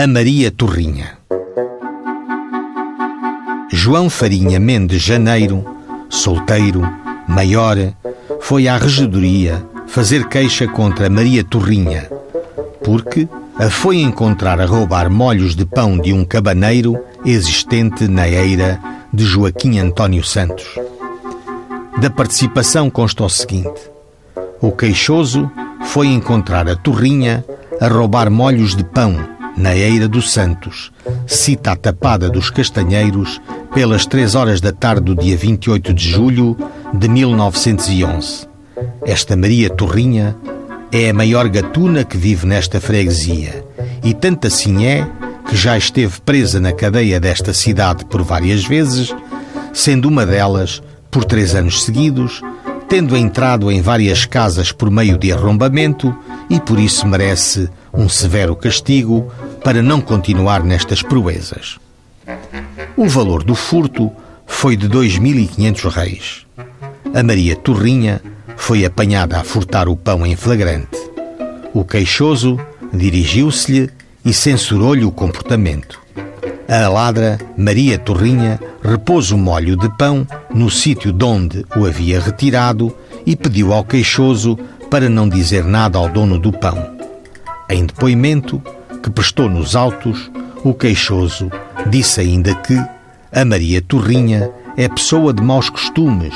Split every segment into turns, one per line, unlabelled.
A Maria Torrinha. João Farinha Mendes Janeiro, solteiro, maior, foi à regedoria fazer queixa contra Maria Torrinha, porque a foi encontrar a roubar molhos de pão de um cabaneiro existente na eira de Joaquim António Santos. Da participação consta o seguinte: o queixoso foi encontrar a Torrinha a roubar molhos de pão na Eira dos Santos, cita a tapada dos Castanheiros, pelas três horas da tarde do dia 28 de julho de 1911. Esta Maria Torrinha é a maior gatuna que vive nesta freguesia, e tanto assim é que já esteve presa na cadeia desta cidade por várias vezes, sendo uma delas por três anos seguidos, tendo entrado em várias casas por meio de arrombamento e por isso merece um severo castigo para não continuar nestas proezas. O valor do furto foi de 2.500 reis. A Maria Torrinha foi apanhada a furtar o pão em flagrante. O queixoso dirigiu-se-lhe e censurou-lhe o comportamento. A ladra Maria Torrinha repôs o molho de pão no sítio de onde o havia retirado e pediu ao queixoso para não dizer nada ao dono do pão. Em depoimento, que prestou nos autos, o queixoso disse ainda que a Maria Torrinha é pessoa de maus costumes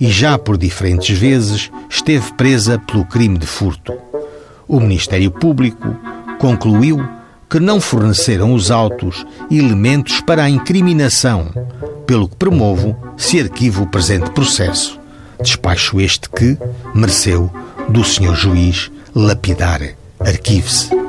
e já por diferentes vezes esteve presa pelo crime de furto. O Ministério Público concluiu que não forneceram os autos elementos para a incriminação, pelo que promovo se arquivo o presente processo. Despacho este que mereceu do Sr. Juiz lapidar. Arquive-se.